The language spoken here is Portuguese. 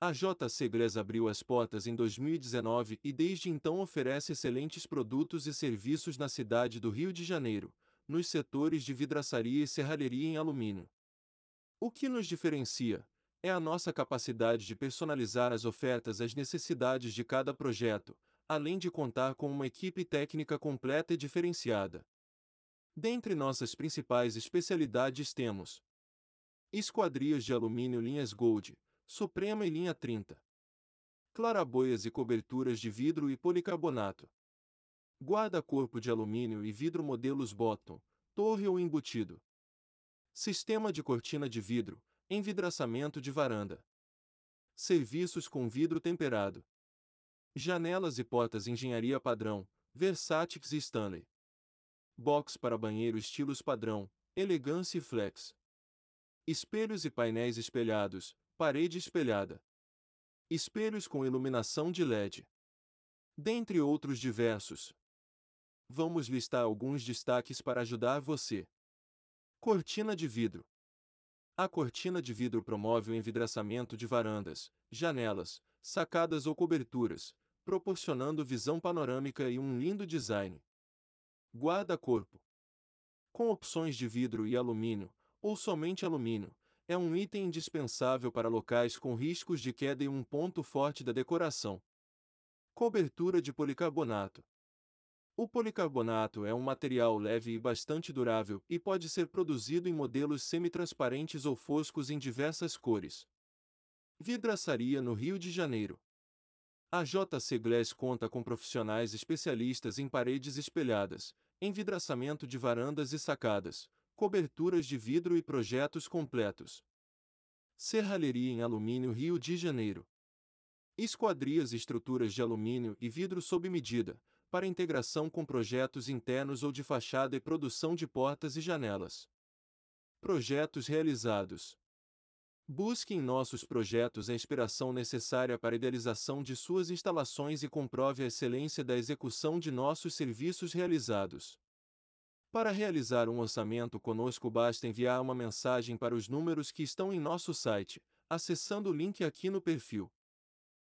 A JC Glass abriu as portas em 2019 e desde então oferece excelentes produtos e serviços na cidade do Rio de Janeiro, nos setores de vidraçaria e serralheria em alumínio. O que nos diferencia é a nossa capacidade de personalizar as ofertas às necessidades de cada projeto, além de contar com uma equipe técnica completa e diferenciada. Dentre nossas principais especialidades temos esquadrias de alumínio linhas Gold, Suprema e linha 30. Claraboias e coberturas de vidro e policarbonato. Guarda-corpo de alumínio e vidro modelos Bottom, torre ou embutido. Sistema de cortina de vidro, envidraçamento de varanda. Serviços com vidro temperado. Janelas e portas engenharia padrão, Versatix e Stanley. Box para banheiro estilos padrão, elegância e flex. Espelhos e painéis espelhados, parede espelhada. Espelhos com iluminação de LED. Dentre outros diversos. Vamos listar alguns destaques para ajudar você. Cortina de vidro. A cortina de vidro promove o envidraçamento de varandas, janelas, sacadas ou coberturas, proporcionando visão panorâmica e um lindo design. Guarda-corpo. Com opções de vidro e alumínio, ou somente alumínio, é um item indispensável para locais com riscos de queda e um ponto forte da decoração. Cobertura de policarbonato. O policarbonato é um material leve e bastante durável e pode ser produzido em modelos semitransparentes ou foscos em diversas cores. Vidraçaria no Rio de Janeiro. A JC Glass conta com profissionais especialistas em paredes espelhadas, envidraçamento de varandas e sacadas, coberturas de vidro e projetos completos. Serralheria em alumínio Rio de Janeiro. Esquadrias estruturas de alumínio e vidro sob medida, para integração com projetos internos ou de fachada e produção de portas e janelas. Projetos realizados. Busque em nossos projetos a inspiração necessária para a idealização de suas instalações e comprove a excelência da execução de nossos serviços realizados. Para realizar um orçamento conosco basta enviar uma mensagem para os números que estão em nosso site, acessando o link aqui no perfil.